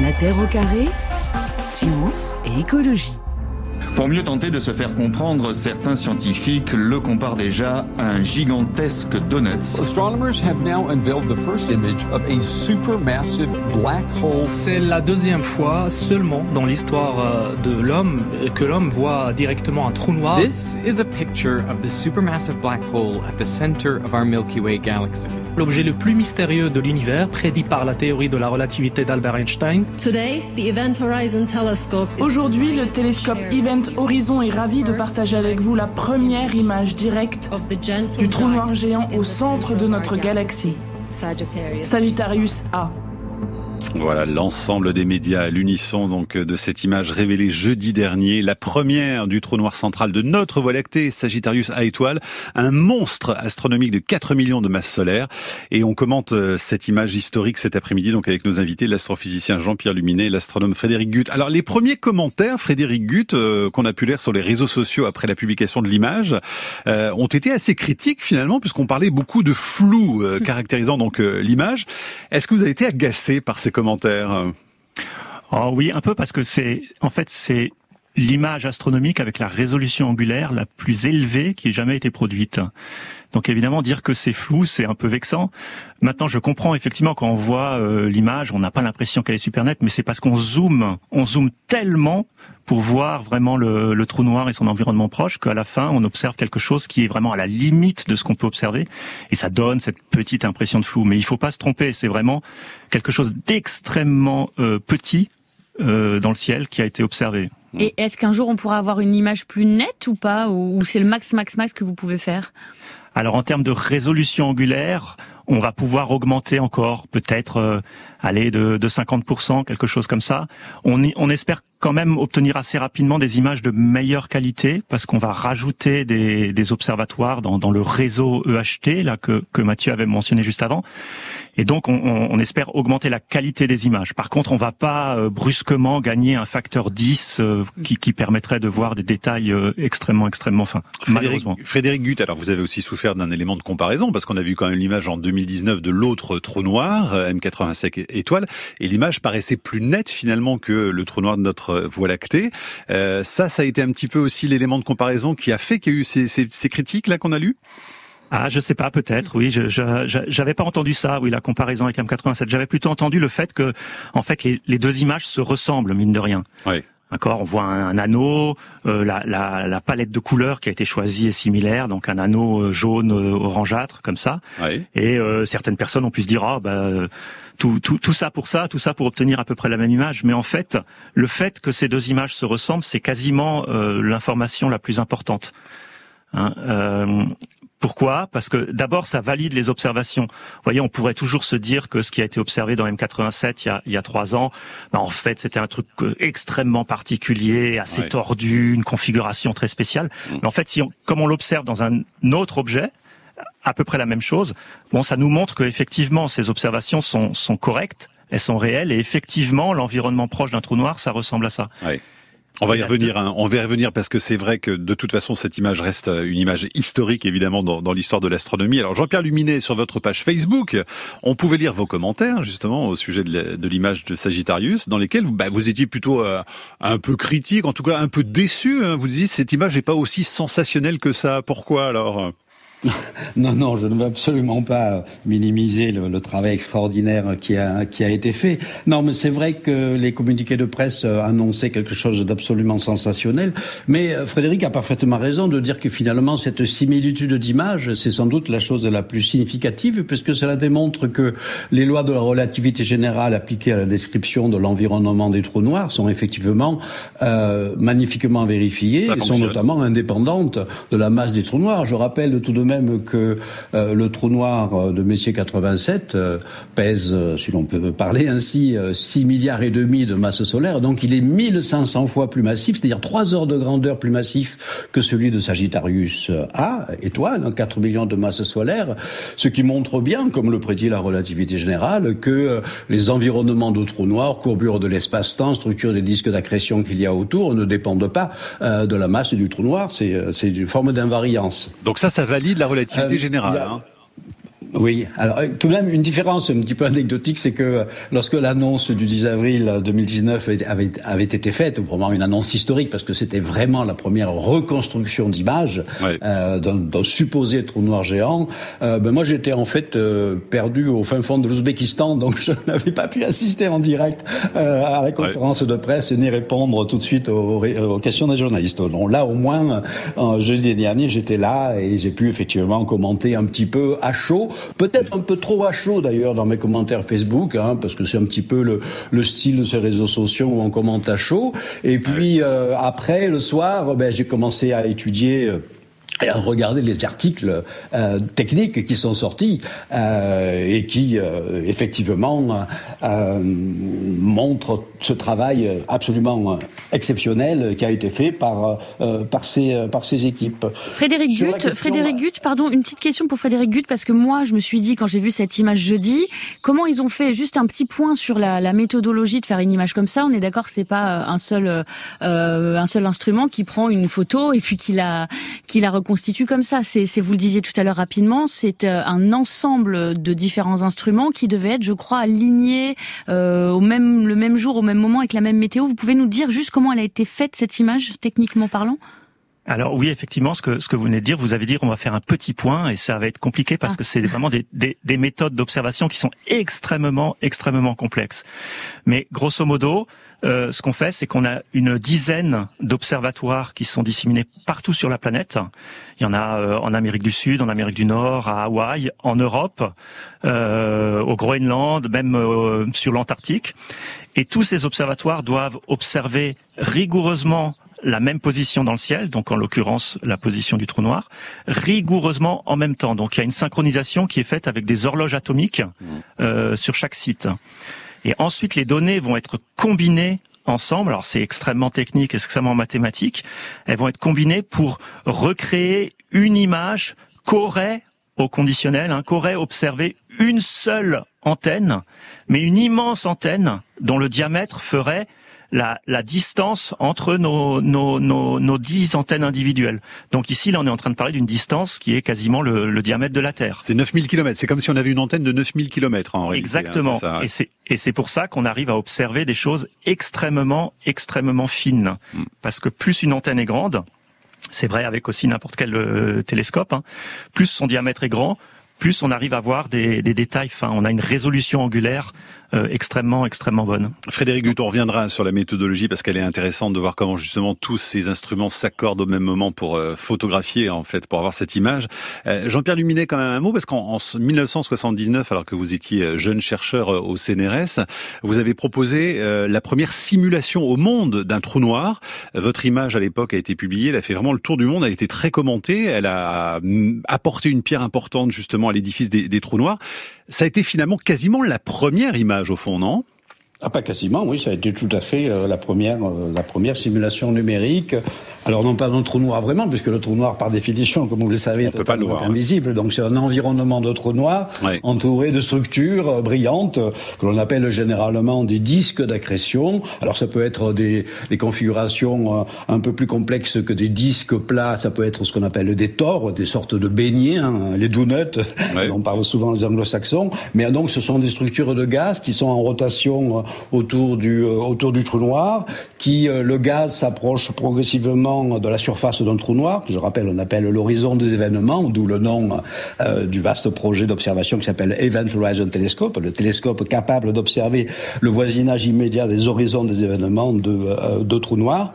La Terre au carré, science et écologie. Pour mieux tenter de se faire comprendre, certains scientifiques le comparent déjà à un gigantesque donut. Astronomers have now unveiled the first image of a supermassive black hole. C'est la deuxième fois seulement dans l'histoire euh, de l'homme que l'homme voit directement un trou noir. This is a picture of the supermassive black hole at the center of our Milky Way galaxy. L'objet le plus mystérieux de l'univers, prédit par la théorie de la relativité d'Albert Einstein. Today, the Event Horizon Telescope. Aujourd'hui, le télescope Event Horizon est ravi de partager avec vous la première image directe du trou noir géant au centre de notre galaxie, Sagittarius A. Voilà l'ensemble des médias à l'unisson donc de cette image révélée jeudi dernier, la première du trou noir central de notre Voie lactée, Sagittarius A étoile, un monstre astronomique de 4 millions de masses solaires. Et on commente euh, cette image historique cet après-midi donc avec nos invités, l'astrophysicien Jean-Pierre Luminet et l'astronome Frédéric Gutt. Alors les premiers commentaires, Frédéric Gutt, euh, qu'on a pu lire sur les réseaux sociaux après la publication de l'image, euh, ont été assez critiques finalement puisqu'on parlait beaucoup de flou caractérisant donc l'image. Est-ce que vous avez été agacé par ces commentaires. Oh oui, un peu parce que c'est en fait c'est l'image astronomique avec la résolution angulaire la plus élevée qui ait jamais été produite. Donc évidemment, dire que c'est flou, c'est un peu vexant. Maintenant, je comprends effectivement quand on voit euh, l'image, on n'a pas l'impression qu'elle est super nette, mais c'est parce qu'on zoome, on zoome tellement pour voir vraiment le, le trou noir et son environnement proche qu'à la fin, on observe quelque chose qui est vraiment à la limite de ce qu'on peut observer, et ça donne cette petite impression de flou. Mais il faut pas se tromper, c'est vraiment quelque chose d'extrêmement euh, petit euh, dans le ciel qui a été observé. Et est-ce qu'un jour on pourra avoir une image plus nette ou pas, ou c'est le max max max que vous pouvez faire? Alors en termes de résolution angulaire, on va pouvoir augmenter encore peut-être euh, aller de, de 50%, quelque chose comme ça. On, on espère quand même obtenir assez rapidement des images de meilleure qualité parce qu'on va rajouter des, des observatoires dans, dans, le réseau EHT là que, que Mathieu avait mentionné juste avant. Et donc on, on, espère augmenter la qualité des images. Par contre, on va pas euh, brusquement gagner un facteur 10 euh, qui, qui, permettrait de voir des détails extrêmement extrêmement fins. Frédéric, malheureusement. Frédéric Gutt, alors vous avez aussi souffert d'un élément de comparaison parce qu'on a vu quand même l'image en 2019 de l'autre trou noir M85 étoile et l'image paraissait plus nette finalement que le trou noir de notre Voie lactée. Euh, ça, ça a été un petit peu aussi l'élément de comparaison qui a fait qu'il y a eu ces, ces, ces critiques là qu'on a lues? Ah, je sais pas, peut-être. Oui, je, j'avais pas entendu ça. Oui, la comparaison avec M87. J'avais plutôt entendu le fait que, en fait, les, les deux images se ressemblent mine de rien. Oui. D'accord, on voit un, un anneau, euh, la, la, la, palette de couleurs qui a été choisie est similaire, donc un anneau euh, jaune euh, orangeâtre comme ça. Oui. Et euh, certaines personnes ont pu se dire ah bah tout, tout, tout ça pour ça, tout ça pour obtenir à peu près la même image. Mais en fait, le fait que ces deux images se ressemblent, c'est quasiment euh, l'information la plus importante. Hein, euh, pourquoi? Parce que d'abord, ça valide les observations. Vous voyez, on pourrait toujours se dire que ce qui a été observé dans M87 il y a, il y a trois ans, ben en fait, c'était un truc euh, extrêmement particulier, assez Ouais. tordu, une configuration très spéciale. Mais en fait, si on, comme on l'observe dans un autre objet, à peu près la même chose, bon, ça nous montre que effectivement, ces observations sont, sont correctes, elles sont réelles, et effectivement, l'environnement proche d'un trou noir, ça ressemble à ça. Ouais. On va y revenir, hein. on va y revenir parce que c'est vrai que de toute façon cette image reste euh, une image historique évidemment dans, dans l'histoire de l'astronomie. Alors Jean-Pierre Luminet sur votre page Facebook, on pouvait lire vos commentaires justement au sujet de l'image de Sagittarius, dans lesquels vous, bah, vous étiez plutôt euh, un peu critique, en tout cas un peu déçu. hein. Vous disiez cette image n'est pas aussi sensationnelle que ça. Pourquoi alors? Non, non, je ne veux absolument pas minimiser le, le travail extraordinaire qui a, qui a été fait. Non, mais c'est vrai que les communiqués de presse euh, annonçaient quelque chose d'absolument sensationnel. Mais euh, Frédéric a parfaitement raison de dire que finalement, cette similitude d'image, c'est sans doute la chose la plus significative, puisque cela démontre que les lois de la relativité générale appliquées à la description de l'environnement des trous noirs sont effectivement euh, magnifiquement vérifiées et sont notamment indépendantes de la masse des trous noirs. Je rappelle tout de même que euh, le trou noir euh, de Messier 87 euh, pèse, si l'on peut parler ainsi, euh, 6 milliards et demi de masse solaire. Donc il est 1500 fois plus massif, c'est-à-dire 3 heures de grandeur plus massif que celui de Sagittarius A, étoile, hein, 4 millions de masse solaire, ce qui montre bien, comme le prédit la relativité générale, que les environnements de trous noirs, courbure de l'espace-temps, structure des disques d'accrétion qu'il y a autour, ne dépendent pas de la masse du trou noir, c'est une forme d'invariance. Donc ça, ça valide la relativité Euh, générale. a- hein. Oui, alors euh, tout de même une différence un petit peu anecdotique, c'est que lorsque l'annonce du 10 avril 2019 avait, avait été faite, vraiment une annonce historique, parce que c'était vraiment la première reconstruction d'image euh, d'un supposé trou noir géant, euh, ben moi j'étais en fait euh, perdu au fin fond de l'Ouzbékistan, donc je n'avais pas pu assister en direct euh, à la conférence de presse ni répondre tout de suite aux, aux questions des journalistes. Donc là au moins, jeudi dernier, j'étais là et j'ai pu effectivement commenter un petit peu à chaud Peut-être un peu trop à chaud d'ailleurs dans mes commentaires Facebook, hein, parce que c'est un petit peu le, le, style de ces réseaux sociaux où on commente à chaud. Et puis euh, après, le soir, ben, j'ai commencé à étudier. Euh, et à regarder les articles euh, techniques qui sont sortis euh, et qui euh, effectivement montrent ce travail absolument exceptionnel qui a été fait par euh, par ces par ces équipes. Frédéric Gut, Frédéric pardon, une petite question pour Frédéric Gut parce que moi je me suis dit quand j'ai vu cette image jeudi, comment ils ont fait juste un petit point sur la, la méthodologie de faire une image comme ça. On est d'accord que c'est pas un seul un seul instrument qui prend une photo et puis qui la qui la constitue comme ça. C'est, vous le disiez tout à l'heure rapidement, c'est euh, un ensemble de différents instruments qui devaient être, je crois, alignés euh, au même le même jour, au même moment, avec la même météo. Vous pouvez nous dire juste comment elle a été faite cette image, techniquement parlant? Alors oui, effectivement, ce que ce que vous venez de dire, vous avez dit on va faire un petit point et ça va être compliqué parce ah. que c'est vraiment des, des, des méthodes d'observation qui sont extrêmement extrêmement complexes. Mais grosso modo, euh, ce qu'on fait, c'est qu'on a une dizaine d'observatoires qui sont disséminés partout sur la planète. Il y en a euh, en Amérique du Sud, en Amérique du Nord, à Hawaï, en Europe, euh, au Groenland, même euh, sur l'Antarctique. Et tous ces observatoires doivent observer rigoureusement la même position dans le ciel, donc en l'occurrence la position du trou noir, rigoureusement en même temps. Donc il y a une synchronisation qui est faite avec des horloges atomiques mmh. euh, sur chaque site. Et ensuite, les données vont être combinées ensemble. Alors c'est extrêmement technique, extrêmement mathématique. Elles vont être combinées pour recréer une image qu'aurait au conditionnel, hein, qu'aurait observé une seule antenne, mais une immense antenne dont le diamètre ferait la, la distance entre nos, nos, nos, nos, dix antennes individuelles. Donc ici, là, on est en train de parler d'une distance qui est quasiment le, le diamètre de la Terre. C'est 9000 km. C'est comme si on avait une antenne de 9000 km en réalité. Hein, Exactement. et c'est et c'est pour ça qu'on arrive à observer des choses extrêmement extrêmement fines. Hmm. Parce que plus une antenne est grande, c'est vrai avec aussi n'importe quel euh, télescope, hein, plus son diamètre est grand, plus on arrive à voir des, des détails fins. On a une résolution angulaire extrêmement, extrêmement bonne. Frédéric Gut, on reviendra sur la méthodologie parce qu'elle est intéressante de voir comment justement tous ces instruments s'accordent au même moment pour euh, photographier, en fait, pour avoir cette image. Euh, Jean-Pierre Luminet, quand même un mot, parce qu'en 1979, alors que vous étiez jeune chercheur au CNRS, vous avez proposé la première simulation au monde d'un trou noir. Votre image à l'époque a été publiée, elle a fait vraiment le tour du monde, elle a été très commentée, elle a mm, apporté une pierre importante justement à l'édifice des trous noirs. Ça a été finalement quasiment la première image au fond, non? Ah, pas quasiment, oui, ça a été tout à fait euh, la première, euh, la première simulation numérique. Alors non pas d'un trou noir vraiment, puisque le trou noir par définition, comme vous le savez, est totalement invisible. Donc c'est un environnement de trou noir entouré de structures euh, brillantes que l'on appelle généralement des disques d'accrétion. Alors ça peut être des, des, configurations un peu plus complexes que des disques plats. Ça peut être ce qu'on appelle des tors, des sortes de beignets, hein, les donuts. On parle souvent les anglo-saxons. Mais donc ce sont des structures de gaz qui sont en rotation autour du, euh, autour du trou noir, qui euh, le gaz s'approche progressivement de la surface d'un trou noir, que je rappelle, on appelle l'horizon des événements, d'où le nom euh, du vaste projet d'observation qui s'appelle Event Horizon Telescope, le télescope capable d'observer le voisinage immédiat des horizons des événements de, de trous noirs.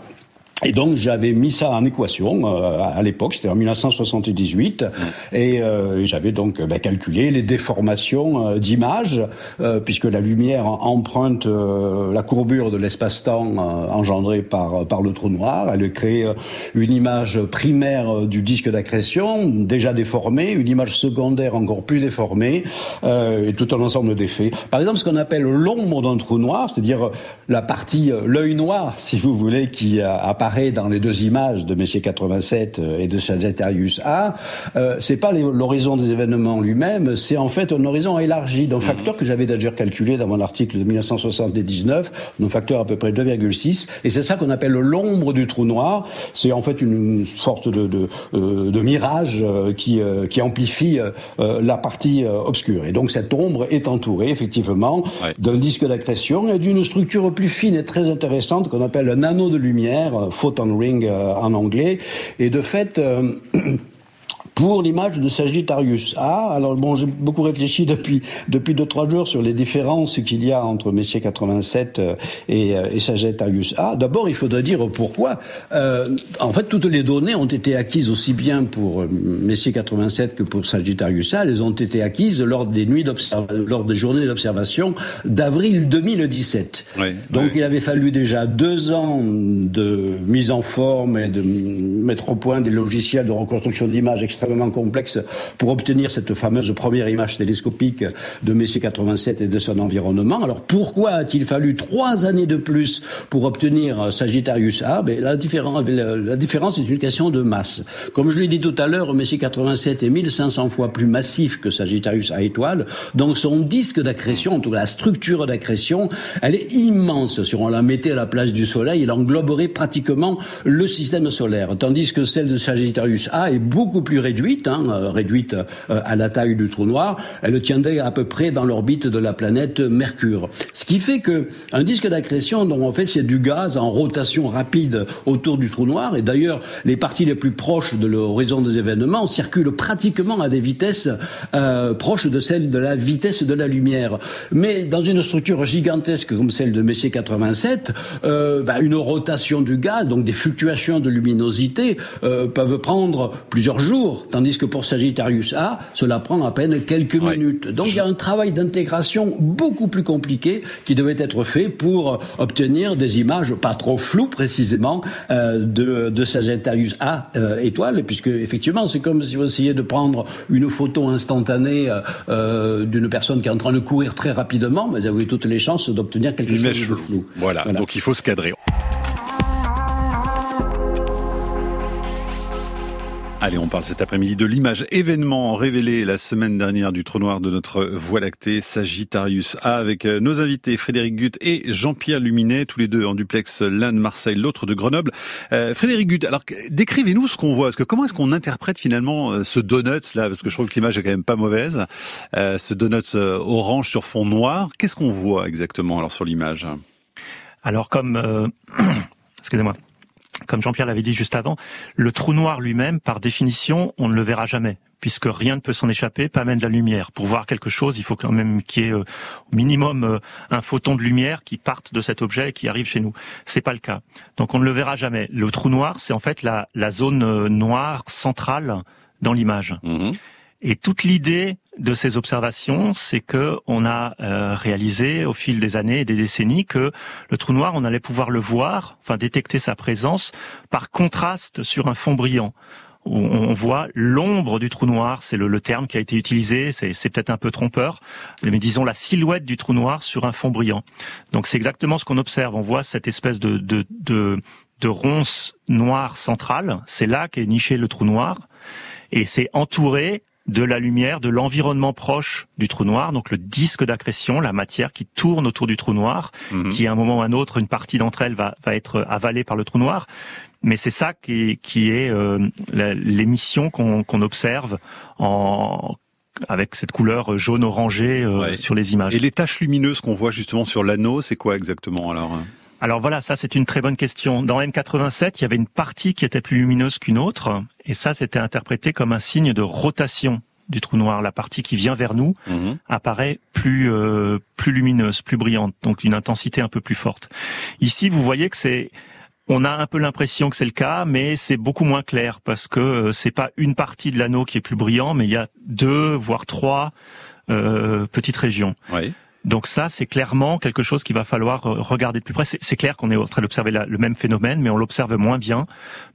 Et donc j'avais mis ça en équation euh, à l'époque, c'était en 1978, mmh. et euh, j'avais donc bah, calculé les déformations euh, d'image, euh, puisque la lumière emprunte euh, la courbure de l'espace-temps engendré par par le trou noir. Elle crée une image primaire du disque d'accrétion déjà déformée, une image secondaire encore plus déformée, et tout un ensemble d'effets. Par exemple, ce qu'on appelle l'ombre d'un trou noir, c'est-à-dire la partie l'œil noir, si vous voulez, qui apparaît apparaît dans les deux images de Messier 87 et de Sagittarius A, euh, c'est pas l'horizon des événements lui-même, c'est en fait un horizon élargi d'un mhm. facteur que j'avais d'ailleurs calculé dans mon article de 1979, d'un facteur à peu près 2,6, et c'est ça qu'on appelle l'ombre du trou noir. C'est en fait une sorte de, de, euh, de mirage euh, qui, euh, qui amplifie la partie obscure. Et donc cette ombre est entourée effectivement d'un disque d'accrétion et d'une structure plus fine et très intéressante qu'on appelle un anneau de lumière, photon ring en anglais. Et de fait, pour l'image de Sagittarius A. Alors bon, j'ai beaucoup réfléchi depuis depuis deux trois jours sur les différences qu'il y a entre Messier 87 euh, et, euh, et Sagittarius A. D'abord, il faudrait dire pourquoi. Euh, en fait, toutes les données ont été acquises aussi bien pour euh, Messier 87 que pour Sagittarius A. Elles ont été acquises lors des nuits lors des journées d'observation d'avril 2017. Donc, il avait fallu déjà deux ans de mise en forme et de mettre au point des logiciels de reconstruction d'images extrêmement complexe pour obtenir cette fameuse première image télescopique de Messier 87 et de son environnement. Alors pourquoi a-t-il fallu trois années de plus pour obtenir Sagittarius A? Ben, la, différence, la différence est une question de masse. Comme je l'ai dit tout à l'heure, Messier 87 est 1500 fois plus massif que Sagittarius A étoile, donc son disque d'accrétion, en tout cas la structure d'accrétion, elle est immense. Si on la mettait à la place du Soleil, elle engloberait pratiquement le système solaire, tandis que celle de Sagittarius A est beaucoup plus réduite réduite, hein, euh, réduite euh, à la taille du trou noir, elle tiendrait à peu près dans l'orbite de la planète Mercure. Ce qui fait que un disque d'accrétion, dont en fait c'est du gaz en rotation rapide autour du trou noir, et d'ailleurs les parties les plus proches de l'horizon des événements circulent pratiquement à des vitesses euh, proches de celles de la vitesse de la lumière. Mais dans une structure gigantesque comme celle de Messier 87, euh, bah, une rotation du gaz, donc des fluctuations de luminosité, euh, peuvent prendre plusieurs jours tandis que pour Sagittarius A, cela prend à peine quelques minutes. Donc il y a un travail d'intégration beaucoup plus compliqué qui devait être fait pour obtenir des images pas trop floues précisément euh, de, de, Sagittarius A euh, étoile, puisque effectivement c'est comme si vous essayiez de prendre une photo instantanée euh, d'une personne qui est en train de courir très rapidement, mais vous avez toutes les chances d'obtenir quelque chose de flou. voilà, donc il faut se cadrer. Allez, on parle cet après-midi de l'image événement révélé la semaine dernière du trou noir de notre Voie lactée, Sagittarius A, avec euh, nos invités Frédéric Gutt et Jean-Pierre Luminet, tous les deux en duplex, l'un de Marseille, l'autre de Grenoble. Euh, Frédéric Gutt, alors décrivez-nous ce qu'on voit, parce que comment est-ce qu'on interprète finalement euh, ce donuts là, parce que je trouve que l'image est quand même pas mauvaise, ce donuts orange sur fond noir. Qu'est-ce qu'on voit exactement alors sur l'image? Alors comme, excusez-moi comme Jean-Pierre l'avait dit juste avant, le trou noir lui-même, par définition, on ne le verra jamais, puisque rien ne peut s'en échapper, pas même de la lumière. Pour voir quelque chose, il faut quand même qu'il y ait euh, au minimum euh, un photon de lumière qui parte de cet objet et qui arrive chez nous. C'est pas le cas. Donc on ne le verra jamais. Le trou noir, c'est en fait la, zone euh, noire centrale dans l'image. Mhm. Et toute l'idée de ces observations, c'est que on a euh, réalisé au fil des années et des décennies que le trou noir, on allait pouvoir le voir, enfin détecter sa présence par contraste sur un fond brillant. On voit l'ombre du trou noir, c'est le, terme qui a été utilisé, c'est peut-être un peu trompeur, mais disons la silhouette du trou noir sur un fond brillant. Donc c'est exactement ce qu'on observe. On voit cette espèce de, de, de, de ronce noire centrale, c'est là qu'est niché le trou noir, et c'est entouré de la lumière, de l'environnement proche du trou noir, donc le disque d'accrétion, la matière qui tourne autour du trou noir, mhm. qui à un moment ou à un autre, une partie d'entre elles va, va être avalée par le trou noir. Mais c'est ça qui, qui est euh, l'émission qu'on observe en avec cette couleur jaune orangé euh, sur les images. Et les taches lumineuses qu'on voit justement sur l'anneau, c'est quoi exactement alors alors voilà, ça c'est une très bonne question. Dans M87, il y avait une partie qui était plus lumineuse qu'une autre, et ça c'était interprété comme un signe de rotation du trou noir. La partie qui vient vers nous mhm. apparaît plus euh, plus lumineuse, plus brillante, donc une intensité un peu plus forte. Ici, vous voyez que c'est on a un peu l'impression que c'est le cas, mais c'est beaucoup moins clair parce que euh, c'est pas une partie de l'anneau qui est plus brillant, mais il y a deux voire trois euh, petites régions. Oui. Donc ça, c'est clairement quelque chose qu'il va falloir euh, regarder de plus près. C'est clair qu'on est en train d'observer le même phénomène, mais on l'observe moins bien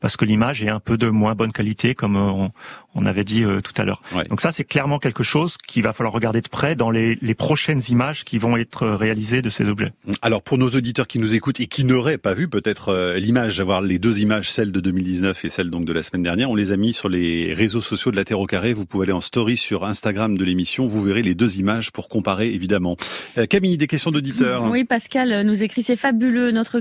parce que l'image est un peu de moins bonne qualité, comme euh, on, avait dit euh, tout à l'heure. Donc ça, c'est clairement quelque chose qu'il va falloir regarder de près dans les, les, prochaines images qui vont être réalisées de ces objets. Alors pour nos auditeurs qui nous écoutent et qui n'auraient pas vu peut-être l'image, avoir les deux images, celle de 2019 et celle donc de la semaine dernière, on les a mis sur les réseaux sociaux de la Terre au carré. Vous pouvez aller en story sur Instagram de l'émission, vous verrez les deux images pour comparer évidemment. Euh, Camille, des questions d'auditeurs. Oui, Pascal nous écrit c'est fabuleux. Notre,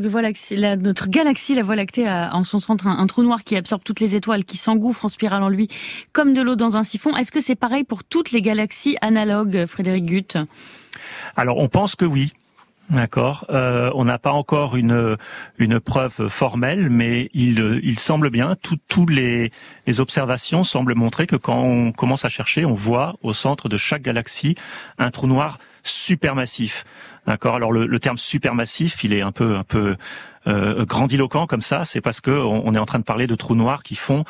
la, notre galaxie, la Voie lactée, a en son centre un, trou noir qui absorbe toutes les étoiles, qui s'engouffre en spirale en lui, comme de l'eau dans un siphon. Est-ce que c'est pareil pour toutes les galaxies analogues, Frédéric Gutt? Alors, on pense que oui. D'accord. Euh, on n'a pas encore une une preuve formelle, mais il il semble bien. Tous les les observations semblent montrer que quand on commence à chercher, on voit au centre de chaque galaxie un trou noir supermassif. D'accord. Alors le, le, terme supermassif, il est un peu un peu euh, grandiloquent comme ça. C'est parce que on, est en train de parler de trous noirs qui font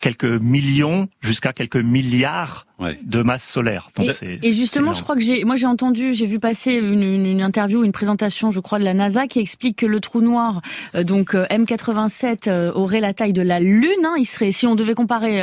quelques millions jusqu'à quelques milliards de masse solaire. Donc et, justement, je crois que j'ai, moi j'ai entendu, j'ai vu passer une, une, interview, une présentation, je crois, de la NASA qui explique que le trou noir, euh, donc euh, M87, euh, aurait la taille de la Lune. Hein, il serait, si on devait comparer,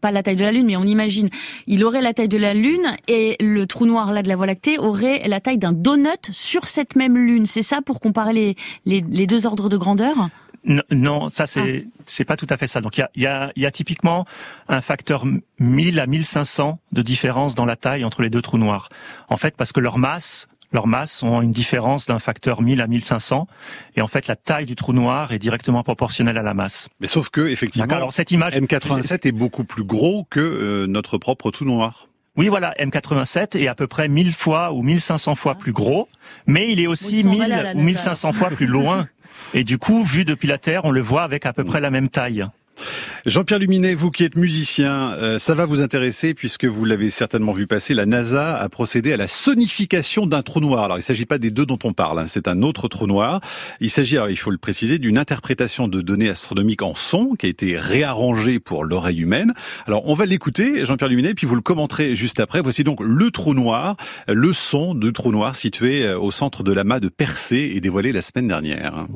pas la taille de la Lune, mais on imagine, il aurait la taille de la Lune et le trou noir là de la Voie lactée aurait la taille d'un donut sur cette même Lune. C'est ça pour comparer les, les, les deux ordres de grandeur? Non, ça c'est ah. c'est pas tout à fait ça. Donc il y a, y, a, y a typiquement un facteur 1000 à 1500 de différence dans la taille entre les deux trous noirs. En fait, parce que leur masse leurs masses ont une différence d'un facteur 1000 à 1500 et en fait la taille du trou noir est directement proportionnelle à la masse. Mais sauf que effectivement, alors cette image M87 est beaucoup plus gros que euh, notre propre trou noir. Oui, voilà, M87 est à peu près 1000 fois ou 1500 fois plus gros, mais il est aussi 1000 ou 1500 fois plus loin Et du coup, vu depuis la Terre, on le voit avec à peu près la même taille. Jean-Pierre Luminet, vous qui êtes musicien, euh, ça va vous intéresser puisque vous l'avez certainement vu passer. La NASA a procédé à la sonification d'un trou noir. Alors il ne s'agit pas des deux dont on parle, hein, c'est un autre trou noir. Il s'agit, alors il faut le préciser, d'une interprétation de données astronomiques en son qui a été réarrangée pour l'oreille humaine. Alors on va l'écouter, Jean-Pierre Luminet, puis vous le commenterez juste après. Voici donc le trou noir, le son du trou noir situé euh, au centre de l'amas de Persée et dévoilé la semaine dernière.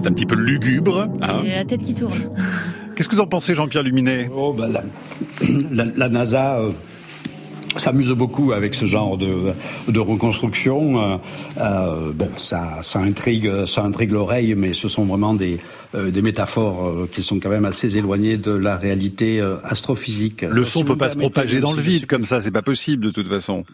C'est un petit peu lugubre. Hein. la tête qui tourne. Qu'est-ce que vous en pensez, Jean-Pierre Luminet oh, bah, la, NASA euh, s'amuse beaucoup avec ce genre de, de reconstruction. Euh, euh, bon, ça, ça intrigue, ça intrigue l'oreille, mais ce sont vraiment des, des métaphores qui sont quand même assez éloignées de la réalité astrophysique. Le son ne peut pas se propager dans le vide comme ça, c'est pas possible de toute façon.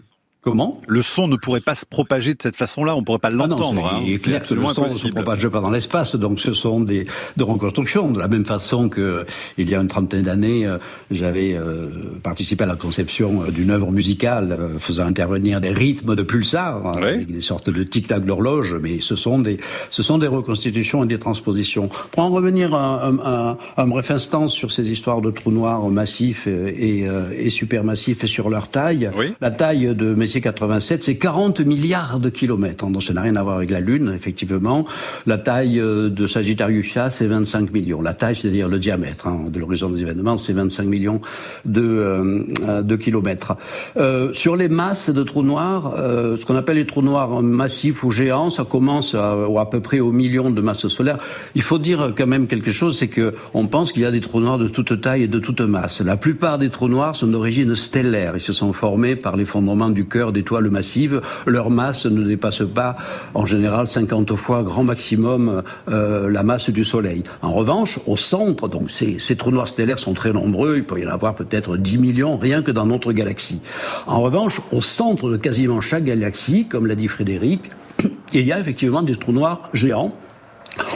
Comment Le son ne pourrait pas se propager de cette façon-là, on ne pourrait pas ah l'entendre. Ah il est clair que le son ne se propage pas dans l'espace, donc ce sont des de reconstructions. De la même façon que il y a une trentaine d'années, euh, j'avais euh, participé à la conception euh, d'une œuvre musicale faisant intervenir des rythmes de pulsars, avec des sortes de tic-tac d'horloge, mais ce sont des ce sont des reconstitutions et des transpositions. Pour en revenir un, un, un bref instant sur ces histoires de trous noirs massifs et, et, et supermassifs et sur leur taille, la taille de Messier 87, c'est 40 milliards de kilomètres. Donc ça n'a rien à voir avec la Lune, effectivement. La taille euh, de Sagittarius A, c'est 25 millions. La taille, c'est-à-dire le diamètre hein, de l'horizon des événements, c'est 25 millions de, euh, de kilomètres. Euh, sur les masses de trous noirs, euh, ce qu'on appelle les trous noirs massifs ou géants, ça commence à, à peu près au million de masses solaires. Il faut dire quand même quelque chose, c'est que on pense qu'il y a des trous noirs de toute taille et de toute masse. La plupart des trous noirs sont d'origine stellaire. Ils se sont formés par l'effondrement du cœur d'étoiles massives, leur masse ne dépasse pas en général 50 fois grand maximum euh, la masse du Soleil. En revanche, au centre, donc ces, trous noirs stellaires sont très nombreux, il peut y en avoir peut-être 10 millions rien que dans notre galaxie. En revanche, au centre de quasiment chaque galaxie, comme l'a dit Frédéric, il y a effectivement des trous noirs géants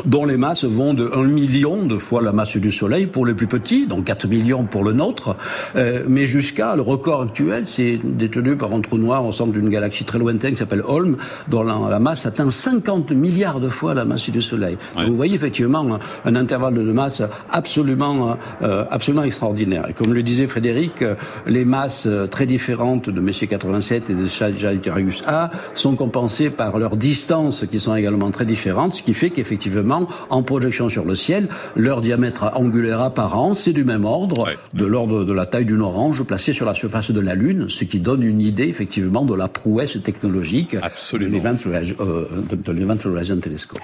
dont les masses vont de 1 million de fois la masse du Soleil pour les plus petits, donc 4 millions pour le nôtre, euh, mais jusqu'à le record actuel, c'est détenu par un trou noir au centre d'une galaxie très lointaine qui s'appelle Holm, dont la, masse atteint 50 milliards de fois la masse du Soleil. vous voyez effectivement un, intervalle de masse absolument, euh, absolument extraordinaire. Et comme le disait Frédéric, les masses très différentes de Messier 87 et de Sagittarius A sont compensées par leurs distances qui sont également très différentes, ce qui fait qu'effectivement, en projection sur le ciel, leur diamètre angulaire apparent, c'est du même ordre, de l'ordre de la taille d'une orange placée sur la surface de la Lune, ce qui donne une idée effectivement de la prouesse technologique de l'Event euh, Horizon Telescope.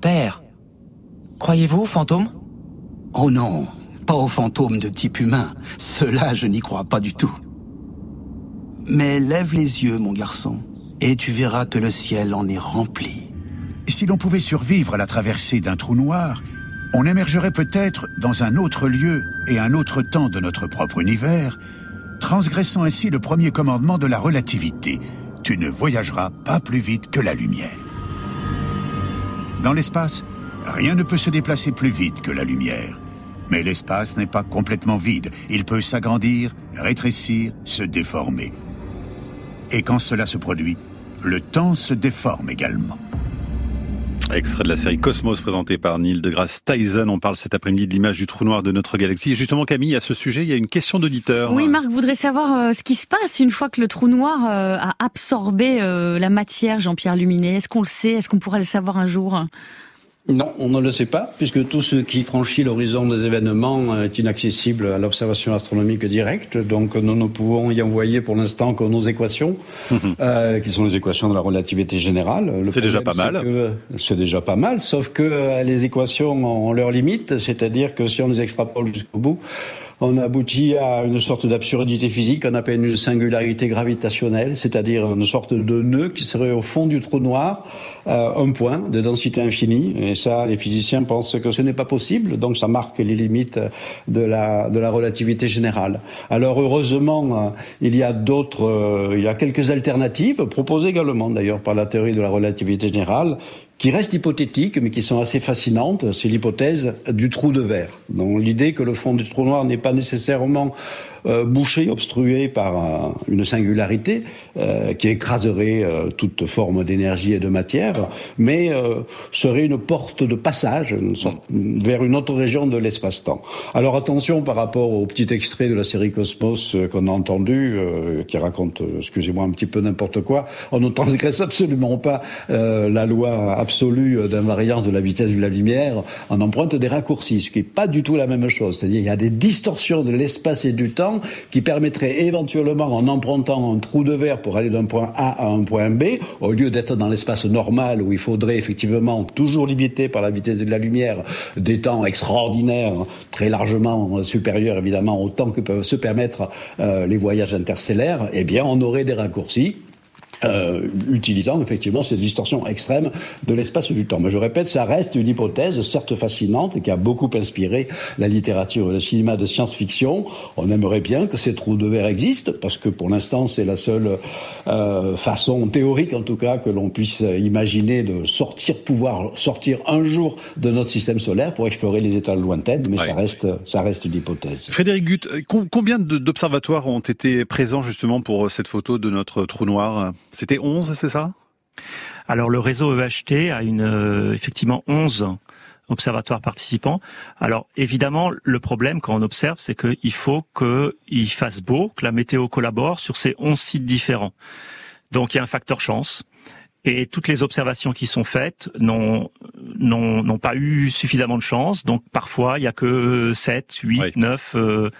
Père, croyez-vous aux fantômes Oh non, pas aux fantômes de type humain. Cela, je n'y crois pas du tout. Mais lève les yeux, mon garçon, et tu verras que le ciel en est rempli. Si l'on pouvait survivre à la traversée d'un trou noir, on émergerait peut-être dans un autre lieu et un autre temps de notre propre univers, transgressant ainsi le premier commandement de la relativité. Tu ne voyageras pas plus vite que la lumière. Dans l'espace, rien ne peut se déplacer plus vite que la lumière. Mais l'espace n'est pas complètement vide. Il peut s'agrandir, rétrécir, se déformer. Et quand cela se produit, le temps se déforme également. Extrait de la série Cosmos présentée par Neil deGrasse Tyson. On parle cet après-midi de l'image du trou noir de notre galaxie. Et justement, Camille, à ce sujet, il y a une question d'auditeur. Oui, Marc voudrait savoir euh, ce qui se passe une fois que le trou noir euh, a absorbé euh, la matière, Jean-Pierre Luminet. Est-ce qu'on le sait? Est-ce qu'on pourra le savoir un jour? Non, on ne le sait pas, puisque tout ce qui franchit l'horizon des événements est inaccessible à l'observation astronomique directe. Donc nous ne pouvons y envoyer pour l'instant que nos équations, euh, qui sont les équations de la relativité générale. C'est déjà pas mal. C'est déjà pas mal, sauf que euh, les équations ont leurs limites, c'est-à-dire que si on les extrapole jusqu'au bout, on aboutit à une sorte d'absurdité physique qu'on appelle une singularité gravitationnelle, c'est-à-dire une sorte de nœud qui serait au fond du trou noir, euh, un point de densité infinie. Et ça, les physiciens pensent que ce n'est pas possible, donc ça marque les limites de la, de la relativité générale. Alors heureusement, euh, il y a d'autres, euh, il y a quelques alternatives proposées également d'ailleurs par la théorie de la relativité générale qui restent hypothétiques, mais qui sont assez fascinantes, c'est l'hypothèse du trou de verre. Donc l'idée que le fond du trou noir n'est pas nécessairement euh, bouché, obstrué par une singularité euh, qui écraserait euh, toute forme d'énergie et de matière, mais serait une porte de passage vers une autre région de l'espace-temps. Alors attention par rapport au petit extrait de la série Cosmos qu'on a entendu, qui raconte, excusez-moi, un petit peu n'importe quoi, on ne transgresse absolument pas la loi absolue d'invariance de la vitesse de la lumière, on emprunte des raccourcis, ce qui n'est pas du tout la même chose. C'est-à-dire il y a des distorsions de l'espace et du temps qui permettrait éventuellement, en empruntant un trou de verre pour aller d'un point A à un point B, au lieu d'être dans l'espace normal où il faudrait effectivement toujours limiter par la vitesse de la lumière des temps extraordinaires, très largement supérieurs évidemment au temps que peuvent se permettre euh, les voyages interstellaires, eh bien on aurait des raccourcis euh, utilisant effectivement ces distorsions extrêmes de l'espace du temps. Mais je répète, ça reste une hypothèse certes fascinante qui a beaucoup inspiré la littérature et le cinéma de science-fiction. On aimerait bien que ces trous de verre existent parce que pour l'instant c'est la seule euh, façon théorique en tout cas que l'on puisse imaginer de sortir, pouvoir sortir un jour de notre système solaire pour explorer les étoiles lointaines. Mais ça reste, ça reste une hypothèse. Frédéric Gutt, combien d'observatoires ont été présents justement pour cette photo de notre trou noir? C'était 11, c'est ça? Alors le réseau EHT a une euh, effectivement 11 observatoires participants. Alors évidemment, le problème quand on observe, c'est qu'il faut qu'il fasse beau, que la météo collabore sur ces 11 sites différents. Donc il y a un facteur chance. Et toutes les observations qui sont faites n'ont n'ont pas eu suffisamment de chance. Donc parfois, il y a que 7, 8, 9 euh,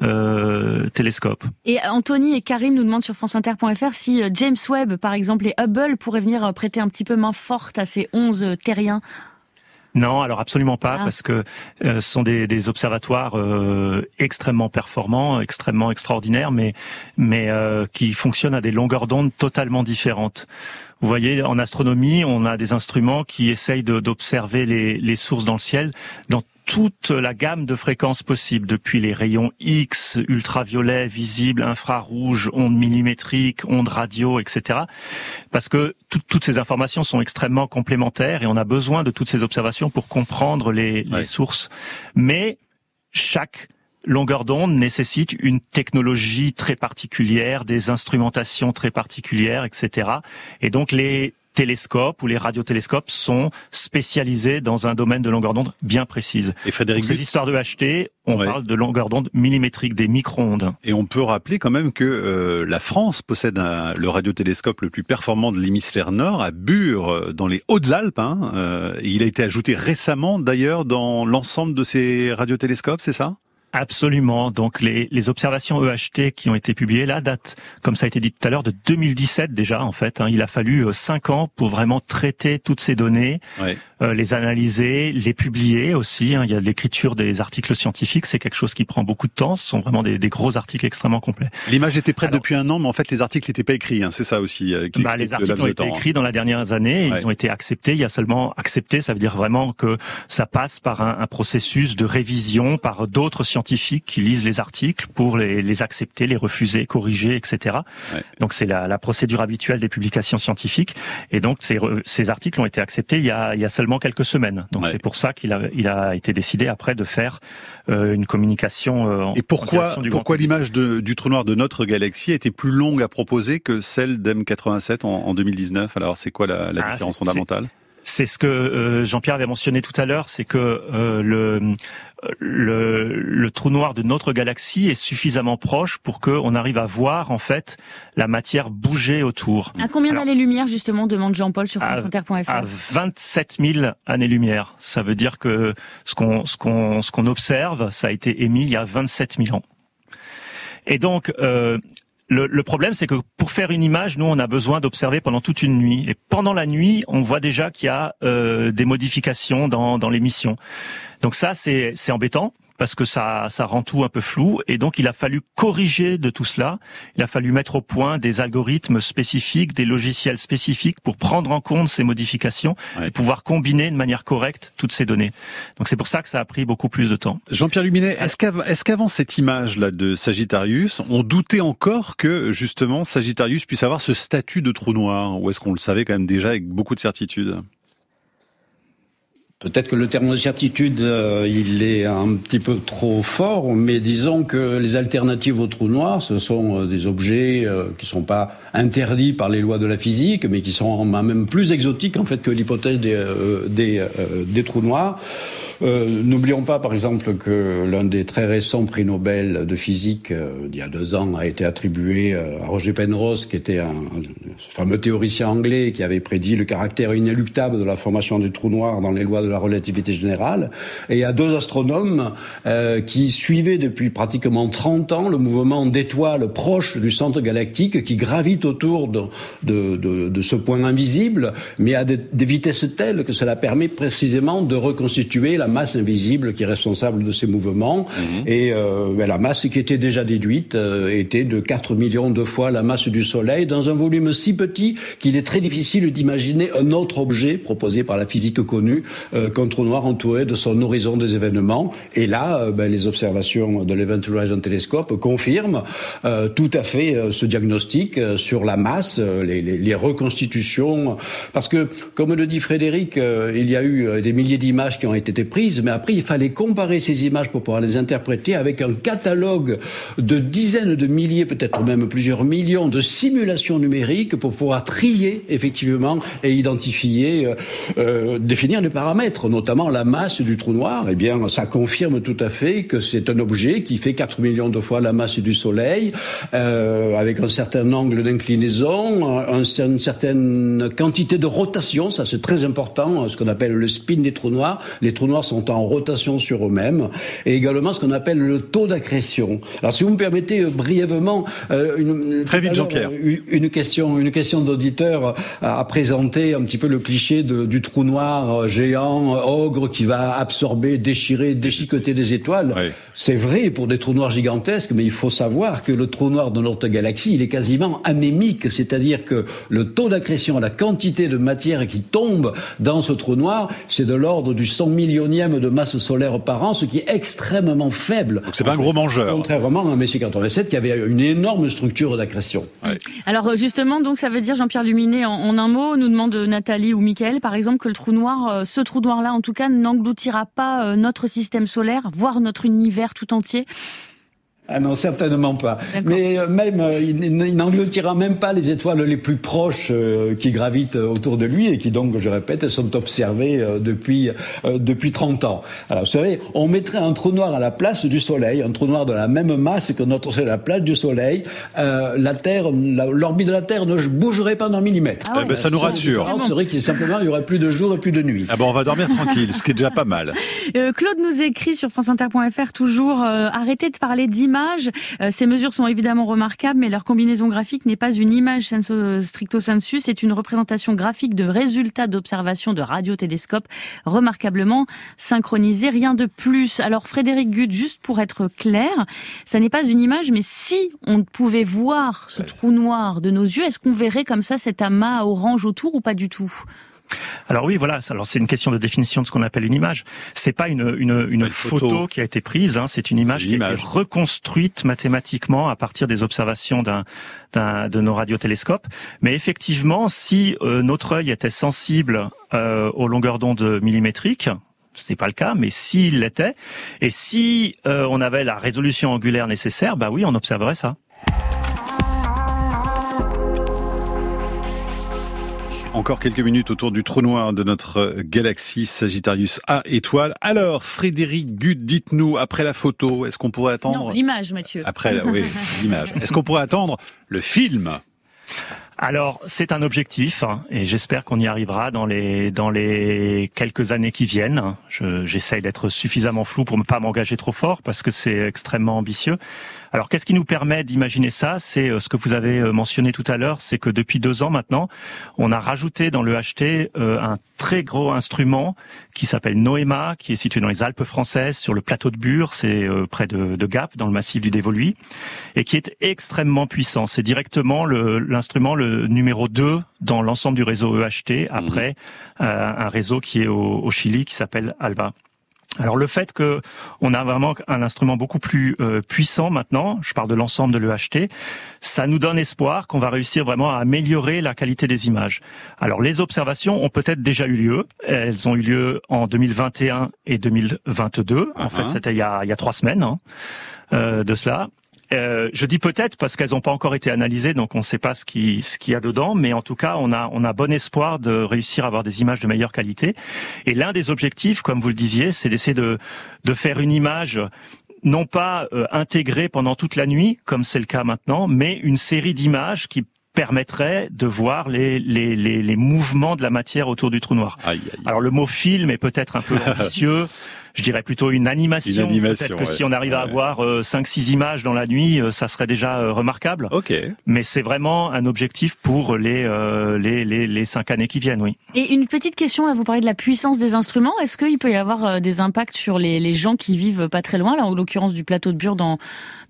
télescope. Et Anthony et Karim nous demandent sur franceinter.fr si euh, James Webb, par exemple, et Hubble pourraient venir euh, prêter un petit peu main forte à ces 11 terriens. Non, alors absolument pas, ah. parce que ce sont des, observatoires extrêmement performants, extrêmement extraordinaires, mais mais qui fonctionnent à des longueurs d'onde totalement différentes. Vous voyez, en astronomie, on a des instruments qui essayent d'observer les, les sources dans le ciel dans toute la gamme de fréquences possibles, depuis les rayons X, ultraviolets, visibles, infrarouges, ondes millimétriques, ondes radio, etc. Parce que toutes ces informations sont extrêmement complémentaires et on a besoin de toutes ces observations pour comprendre les, les sources. Mais chaque longueur d'onde nécessite une technologie très particulière, des instrumentations très particulières, etc. Et donc les télescopes ou les radiotélescopes sont spécialisés dans un domaine de longueur d'onde bien précise. Et Frédéric, ces histoires de HT, on parle de longueur d'onde millimétrique, des micro-ondes. Et on peut rappeler quand même que euh, la France possède le radiotélescope le plus performant de l'hémisphère nord, à Bure, euh, dans les Hautes-Alpes. Hein, euh, il a été ajouté récemment, d'ailleurs, dans l'ensemble de ces radiotélescopes, c'est ça? Absolument. Donc les, les observations EHT qui ont été publiées là datent, comme ça a été dit tout à l'heure, de 2017 déjà en fait. Hein. Il a fallu euh, cinq ans pour vraiment traiter toutes ces données, euh, les analyser, les publier aussi. Hein. Il y a l'écriture des articles scientifiques, c'est quelque chose qui prend beaucoup de temps. Ce sont vraiment des, des gros articles extrêmement complets. L'image était prête depuis un an, mais en fait les articles n'étaient pas écrits. Hein. C'est ça aussi. Euh, qui bah, les articles ont été écrits dans les dernières années. Ils ont été acceptés. Il y a seulement accepté, ça veut dire vraiment que ça passe par un, un processus de révision par d'autres scientifiques scientifiques qui lisent les articles pour les, les accepter, les refuser, corriger, etc. Donc c'est la, la, procédure habituelle des publications scientifiques. Et donc ces, ces articles ont été acceptés il y a, il y a seulement quelques semaines. Donc c'est pour ça qu'il a, il a été décidé après de faire euh, une communication. Euh, Et pourquoi, pourquoi l'image du trou noir de notre galaxie était plus longue à proposer que celle d'M87 en, en 2019 Alors c'est quoi la, la ah, différence fondamentale? c'est ce que euh, Jean-Pierre avait mentionné tout à l'heure, c'est que euh, le, le, le trou noir de notre galaxie est suffisamment proche pour qu'on arrive à voir en fait la matière bouger autour. À combien d'années-lumière justement demande Jean-Paul sur franceinter.fr À 27 000 années-lumière. Ça veut dire que ce qu'on ce qu'on ce qu'on observe, ça a été émis il y a 27 000 ans. Et donc, euh, le, le, problème, c'est que pour faire une image, nous, on a besoin d'observer pendant toute une nuit. Et pendant la nuit, on voit déjà qu'il y a euh, des modifications dans, dans l'émission. Donc ça, c'est embêtant parce que ça, ça rend tout un peu flou. Et donc, il a fallu corriger de tout cela. Il a fallu mettre au point des algorithmes spécifiques, des logiciels spécifiques pour prendre en compte ces modifications et pouvoir combiner de manière correcte toutes ces données. Donc, c'est pour ça que ça a pris beaucoup plus de temps. Jean-Pierre Luminet, est-ce qu'avant est qu'avant cette image-là de Sagittarius, on doutait encore que, justement, Sagittarius puisse avoir ce statut de trou noir? Ou est-ce qu'on le savait quand même déjà avec beaucoup de certitude? Peut-être que le terme de certitude, euh, il est un petit peu trop fort, mais disons que les alternatives au trou noir, ce sont euh, des objets euh, qui ne sont pas interdits par les lois de la physique, mais qui sont même plus exotiques en fait que l'hypothèse des trous noirs. Euh, n'oublions pas, par exemple, que l'un des très récents prix Nobel de physique, euh, d'il y a deux ans, a été attribué euh, à Roger Penrose, qui était un, fameux théoricien anglais qui avait prédit le caractère inéluctable de la formation des trous noirs dans les lois de la relativité générale, et à deux astronomes qui suivaient depuis pratiquement 30 ans le mouvement d'étoiles proches du centre galactique qui gravitent autour de, ce point invisible, mais à des, des vitesses telles que cela permet précisément de reconstituer masse invisible qui est responsable de ces mouvements. Mhm. Et euh, ben, la masse qui était déjà déduite euh, était de 4 millions de fois la masse du Soleil dans un volume si petit qu'il est très difficile d'imaginer un autre objet proposé par la physique connue euh, qu'un trou noir entouré de son horizon des événements. Et là, ben, les observations de l'Event Horizon Telescope confirment tout à fait ce diagnostic sur la masse, les, les, les, reconstitutions. Parce que, comme le dit Frédéric, il y a eu des milliers d'images qui ont été mais après il fallait comparer ces images pour pouvoir les interpréter avec un catalogue de dizaines de milliers, peut-être même plusieurs millions de simulations numériques pour pouvoir trier effectivement et identifier, euh, euh, définir les paramètres, notamment la masse du trou noir. Eh bien, ça confirme tout à fait que c'est un objet qui fait 4 millions de fois la masse du Soleil, euh, avec un certain angle d'inclinaison, un, une certaine quantité de rotation, ça c'est très important, ce qu'on appelle le spin des trous noirs. Les trous noirs sont en rotation sur eux-mêmes, et également ce qu'on appelle le taux d'accrétion. Alors, si vous me permettez euh, brièvement, euh, une, très vite, Jean-Pierre, euh, une question, une question d'auditeur à présenter un petit peu le cliché de, du trou noir géant, ogre qui va absorber, déchirer, déchiqueter des étoiles. C'est vrai pour des trous noirs gigantesques, mais il faut savoir que le trou noir de notre galaxie, il est quasiment anémique, c'est-à-dire que le taux d'accrétion, la quantité de matière qui tombe dans ce trou noir, c'est de l'ordre du 100 millions millième de masse solaire par an, ce qui est extrêmement faible. Donc c'est pas un gros mangeur. Contrairement à Messier 87 qui avait une énorme structure d'accrétion. Alors justement, donc ça veut dire Jean-Pierre Luminet en, un mot, nous demande Nathalie ou Mickaël par exemple que le trou noir, ce trou noir là en tout cas n'engloutira pas notre système solaire, voire notre univers tout entier. Ah non, certainement pas. Mais euh, même, euh, il, n'engloutira même pas les étoiles les plus proches euh, qui gravitent autour de lui et qui donc, je répète, sont observées depuis depuis 30 ans. Alors, vous savez, on mettrait un trou noir à la place du Soleil, un trou noir de la même masse que notre Soleil à la place du Soleil. la Terre, l'orbite de la Terre ne bougerait pas d'un millimètre. Ah eh ben, ça nous rassure. C'est vrai qu'il simplement il y aurait plus de jour et plus de nuit. Ah bon, on va dormir tranquille, ce qui est déjà pas mal. Claude nous écrit sur franceinter.fr toujours arrêtez de parler d'image euh, ces mesures sont évidemment remarquables, mais leur combinaison graphique n'est pas une image stricto sensu, c'est une représentation graphique de résultats d'observation de radiotélescopes remarquablement synchronisés, rien de plus. Alors Frédéric Gutt, juste pour être clair, ça n'est pas une image, mais si on pouvait voir ce trou noir de nos yeux, est-ce qu'on verrait comme ça cet amas orange autour ou pas du tout? Alors oui, voilà. Alors c'est une question de définition de ce qu'on appelle une image. C'est pas une, une, une photo. qui a été prise. Hein. C'est une image qui a été reconstruite mathématiquement à partir des observations d'un de nos radiotélescopes. Mais effectivement, si euh, notre œil était sensible euh, aux longueurs d'onde millimétriques, ce n'est pas le cas, mais s'il l'était, et si euh, on avait la résolution angulaire nécessaire, bah oui, on observerait ça. Encore quelques minutes autour du trou noir de notre galaxie Sagittarius A étoile. Alors, Frédéric Gut, dites-nous, après la photo, est-ce qu'on pourrait attendre... l'image, Mathieu. Après, oui, l'image. Est-ce qu'on pourrait attendre le film alors, c'est un objectif hein, et j'espère qu'on y arrivera dans les dans les quelques années qui viennent. J'essaye d'être suffisamment flou pour ne pas m'engager trop fort parce que c'est extrêmement ambitieux. Alors, qu'est-ce qui nous permet d'imaginer ça? C'est euh, ce que vous avez euh, mentionné tout à l'heure, c'est que depuis deux ans maintenant, on a rajouté dans le HT euh, un très gros instrument qui s'appelle Noema, qui est situé dans les Alpes françaises, sur le plateau de Bure, c'est près de, de, Gap, dans le massif du Dévoluy, et qui est extrêmement puissant. C'est directement l'instrument le, numéro 2 dans l'ensemble du réseau EHT, après mmh. un réseau qui est au, au Chili, qui s'appelle ALBA. Alors le fait que on a vraiment un instrument beaucoup plus euh, puissant maintenant, je parle de l'ensemble de l'EHT, ça nous donne espoir qu'on va réussir vraiment à améliorer la qualité des images. Alors les observations ont peut-être déjà eu lieu, elles ont eu lieu en 2021 et 2022. En fait, uh-huh. c'était il, y a, il y a trois semaines hein, euh, de cela. Euh, je dis peut-être parce qu'elles n'ont pas encore été analysées, donc on ne sait pas ce qui ce qu'il y a dedans, mais en tout cas, on a on a bon espoir de réussir à avoir des images de meilleure qualité. Et l'un des objectifs, comme vous le disiez, c'est d'essayer de de faire une image non pas euh, intégrée pendant toute la nuit, comme c'est le cas maintenant, mais une série d'images qui permettrait de voir les, les, les, les, mouvements de la matière autour du trou noir. Alors le mot film est peut-être un peu ambitieux je dirais plutôt une animation. Peut-être que si on arrive à avoir 5-6 euh, images dans la nuit, euh, ça serait déjà euh, remarquable. Ok. Mais c'est vraiment un objectif pour les, les, les, les 5 années qui viennent, oui. Et une petite question, là, vous parlez de la puissance des instruments. Est-ce qu'il peut y avoir des impacts sur les, les gens qui vivent pas très loin, là, en l'occurrence du plateau de Bure dans,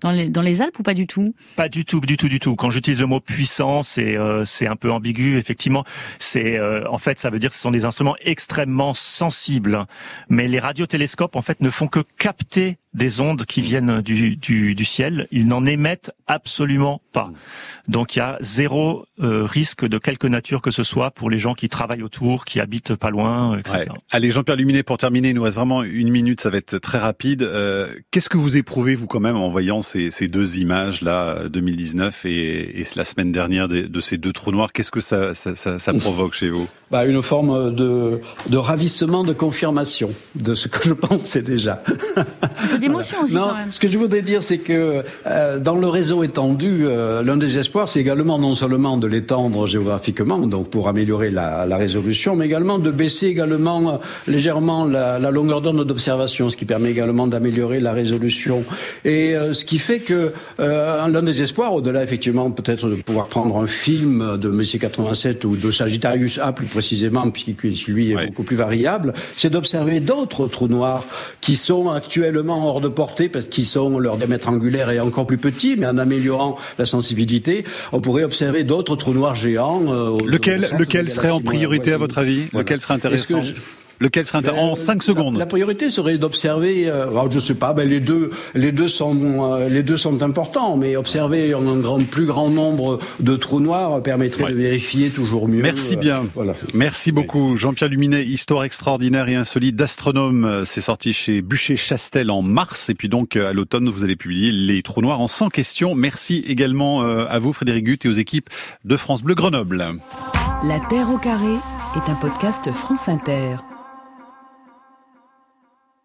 dans, les, dans les Alpes ou pas du tout? Pas du tout, du tout, du tout. Quand j'utilise le mot puissance, c'est c'est un peu ambigu, effectivement. C'est en fait, ça veut dire que ce sont des instruments extrêmement sensibles. Mais les radiotélescopes en fait ne font que capter des ondes qui viennent du, du, ciel. Ils n'en émettent absolument pas. Donc il y a zéro euh, risque de quelque nature que ce soit pour les gens qui travaillent autour, qui habitent pas loin, etc. Allez, Jean-Pierre Luminet, pour terminer, il nous reste vraiment une minute, ça va être très rapide. Euh, qu'est-ce que vous éprouvez, vous, quand même, en voyant ces, ces deux images, là, 2019 et, et, la semaine dernière de, de ces deux trous noirs? Qu'est-ce que ça, ça, ça, ça provoque chez vous? Bah, Une forme de, de ravissement, de confirmation de ce que je pensais déjà. d'émotion aussi. Non, ce que je voudrais dire, c'est que euh, dans le réseau étendu, euh, l'un des espoirs, c'est également non seulement de l'étendre géographiquement, donc pour améliorer la, la, résolution, mais également de baisser également euh, légèrement la, la longueur d'onde d'observation, ce qui permet également d'améliorer la résolution. Et euh, ce qui fait que l'un des espoirs, au-delà effectivement peut-être de pouvoir prendre un film de Messier 87 ou de Sagittarius A plus précisément, puisque lui est beaucoup plus variable, c'est d'observer d'autres trous noirs qui sont actuellement hors de portée parce qu'ils sont leur diamètre angulaire est encore plus petit, mais en améliorant la sensibilité, on pourrait observer d'autres trous noirs géants. Euh, lequel, lequel serait en priorité à votre avis? Lequel serait intéressant? Lequel serait En 5 secondes. La, priorité serait d'observer, euh, je sais pas, ben les deux, les deux sont, euh, les deux sont importants, mais observer un grand, plus grand nombre de trous noirs permettrait de vérifier toujours mieux. Merci bien. voilà. Merci beaucoup, Jean-Pierre Luminet. Histoire extraordinaire et insolite d'astronome. C'est sorti chez Bûcher-Chastel en mars, et puis donc à l'automne, vous allez publier les trous noirs en 100 questions. Merci également à vous, Frédéric Gutt, et aux équipes de France Bleu Grenoble. La Terre au carré est un podcast France Inter.